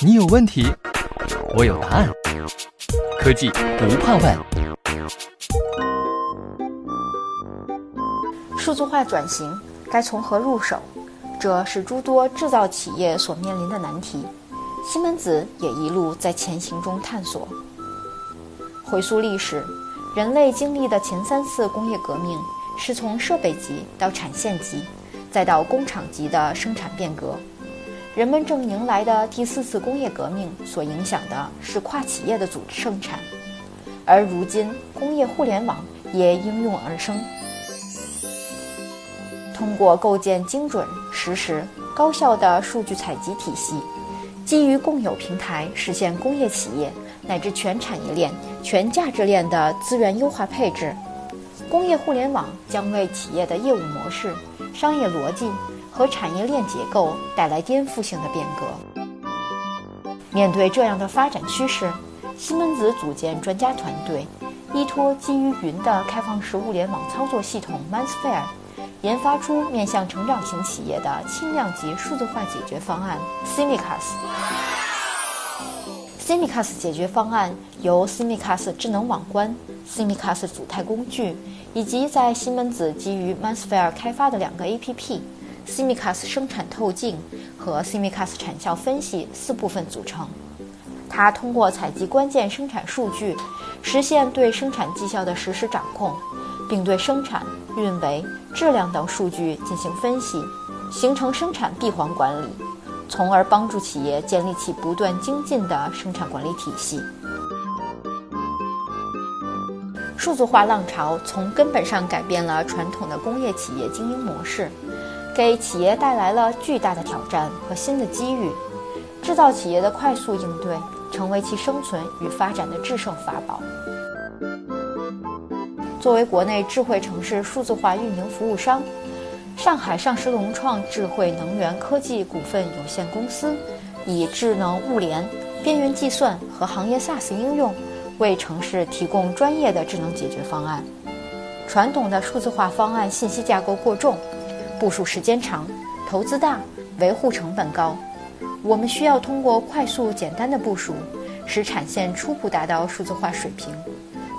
你有问题，我有答案。科技不怕问。数字化转型该从何入手？这是诸多制造企业所面临的难题。西门子也一路在前行中探索。回溯历史，人类经历的前三次工业革命是从设备级到产线级，再到工厂级的生产变革。人们正迎来的第四次工业革命所影响的是跨企业的组织生产，而如今工业互联网也应运而生。通过构建精准、实时、高效的数据采集体系，基于共有平台实现工业企业乃至全产业链、全价值链的资源优化配置。工业互联网将为企业的业务模式、商业逻辑和产业链结构带来颠覆性的变革。面对这样的发展趋势，西门子组建专家团队，依托基于云的开放式物联网操作系统 Mansphere，。研发出面向成长型企业的轻量级数字化解决方案 Simicas。Simicas 解决方案由 Simicas 智能网关、Simicas 组态工具以及在西门子基于 Mansphere 开发的两个 APP Simicas 生产透镜和 Simicas 产效分析四部分组成。它通过采集关键生产数据，实现对生产绩效的实时掌控。并对生产、运维、质量等数据进行分析，形成生产闭环管理，从而帮助企业建立起不断精进的生产管理体系。数字化浪潮从根本上改变了传统的工业企业经营模式，给企业带来了巨大的挑战和新的机遇。制造企业的快速应对，成为其生存与发展的制胜法宝。作为国内智慧城市数字化运营服务商，上海上实融创智慧能源科技股份有限公司，以智能物联、边缘计算和行业 SaaS 应用，为城市提供专业的智能解决方案。传统的数字化方案信息架构过重，部署时间长，投资大，维护成本高。我们需要通过快速简单的部署，使产线初步达到数字化水平。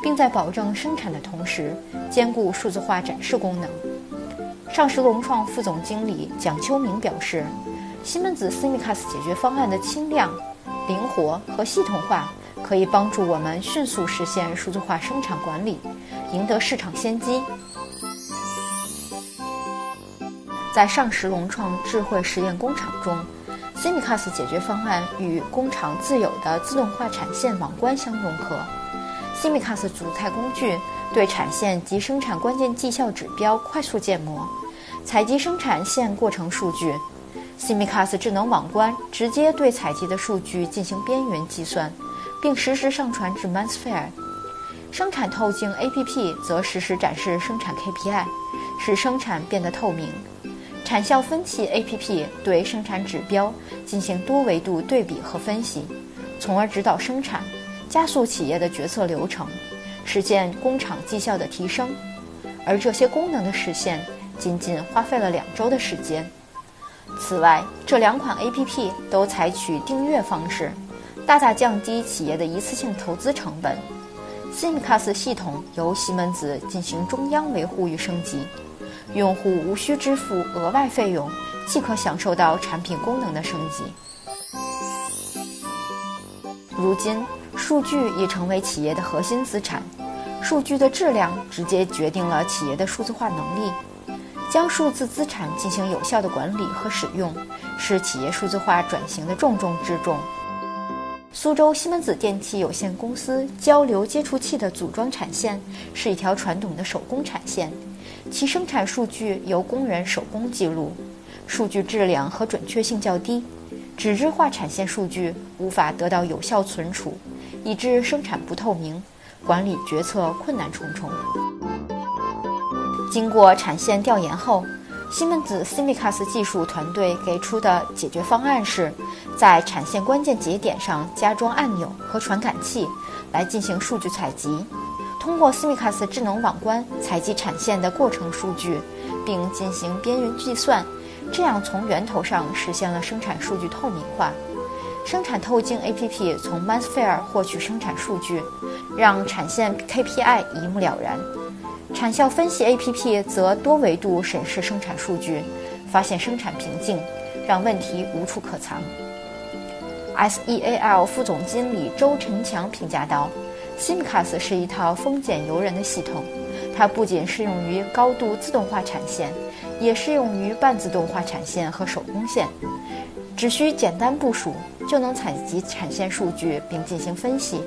并在保证生产的同时，兼顾数字化展示功能。上实融创副总经理蒋秋明表示，西门子 Simicas 解决方案的轻量、灵活和系统化，可以帮助我们迅速实现数字化生产管理，赢得市场先机。在上实融创智慧实验工厂中，Simicas 解决方案与工厂自有的自动化产线网关相融合。Simicas 组态工具对产线及生产关键绩效指标快速建模，采集生产线过程数据。Simicas 智能网关直接对采集的数据进行边缘计算，并实时上传至 Mansphere。生产透镜 APP 则实时展示生产 KPI，使生产变得透明。产效分析 APP 对生产指标进行多维度对比和分析，从而指导生产。加速企业的决策流程，实现工厂绩效的提升，而这些功能的实现仅仅花费了两周的时间。此外，这两款 APP 都采取订阅方式，大大降低企业的一次性投资成本。s i m c a s 系统由西门子进行中央维护与升级，用户无需支付额外费用，即可享受到产品功能的升级。如今。数据已成为企业的核心资产，数据的质量直接决定了企业的数字化能力。将数字资产进行有效的管理和使用，是企业数字化转型的重中之重。苏州西门子电器有限公司交流接触器的组装产线是一条传统的手工产线，其生产数据由工人手工记录，数据质量和准确性较低，纸质化产线数据无法得到有效存储。以致生产不透明，管理决策困难重重。经过产线调研后，西门子 Simicas 技术团队给出的解决方案是，在产线关键节点上加装按钮和传感器，来进行数据采集。通过 Simicas 智能网关采集产线的过程数据，并进行边缘计算，这样从源头上实现了生产数据透明化。生产透镜 APP 从 m a n s f a i r 获取生产数据，让产线 KPI 一目了然；产效分析 APP 则多维度审视生产数据，发现生产瓶颈，让问题无处可藏。SEAL 副总经理周晨强评价道：“Simcas 是一套丰俭由人的系统，它不仅适用于高度自动化产线，也适用于半自动化产线和手工线。”只需简单部署，就能采集产线数据并进行分析，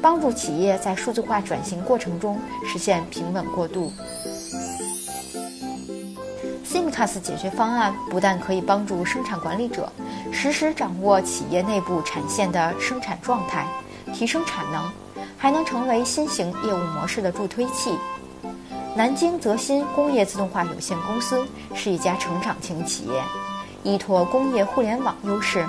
帮助企业在数字化转型过程中实现平稳过渡。Simcas 解决方案不但可以帮助生产管理者实时掌握企业内部产线的生产状态，提升产能，还能成为新型业务模式的助推器。南京泽鑫工业自动化有限公司是一家成长型企业。依托工业互联网优势，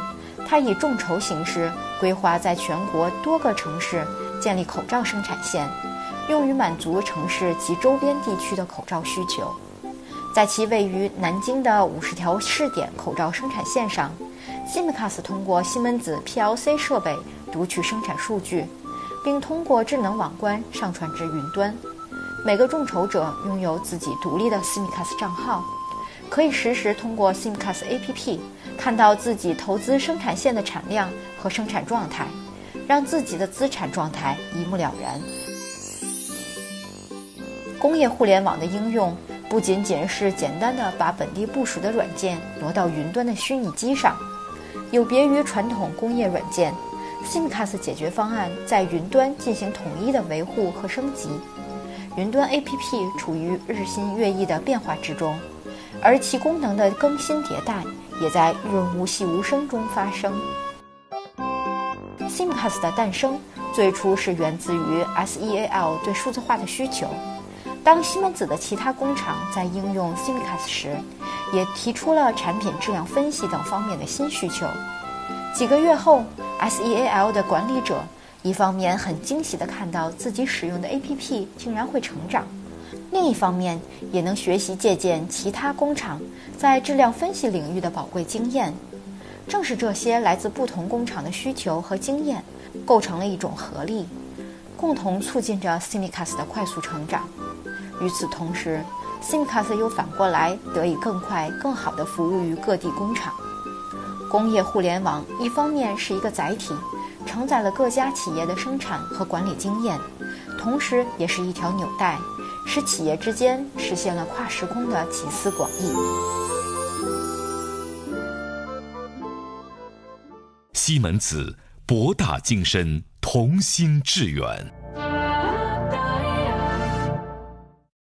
它以众筹形式规划在全国多个城市建立口罩生产线，用于满足城市及周边地区的口罩需求。在其位于南京的五十条试点口罩生产线上，Simcas 通过西门子 PLC 设备读取生产数据，并通过智能网关上传至云端。每个众筹者拥有自己独立的 Simcas 账号。可以实时通过 Simcas APP 看到自己投资生产线的产量和生产状态，让自己的资产状态一目了然。工业互联网的应用不仅仅是简单的把本地部署的软件挪到云端的虚拟机上，有别于传统工业软件，Simcas 解决方案在云端进行统一的维护和升级，云端 APP 处于日新月异的变化之中。而其功能的更新迭代也在润物细无声中发生。Simcas 的诞生最初是源自于 SEAL 对数字化的需求。当西门子的其他工厂在应用 Simcas 时，也提出了产品质量分析等方面的新需求。几个月后，SEAL 的管理者一方面很惊喜地看到自己使用的 APP 竟然会成长。另一方面，也能学习借鉴其他工厂在质量分析领域的宝贵经验。正是这些来自不同工厂的需求和经验，构成了一种合力，共同促进着 s i m i c a s 的快速成长。与此同时 s i m i c a s 又反过来得以更快、更好地服务于各地工厂。工业互联网一方面是一个载体，承载了各家企业的生产和管理经验，同时也是一条纽带。使企业之间实现了跨时空的集思广益。西门子，博大精深，同心致远。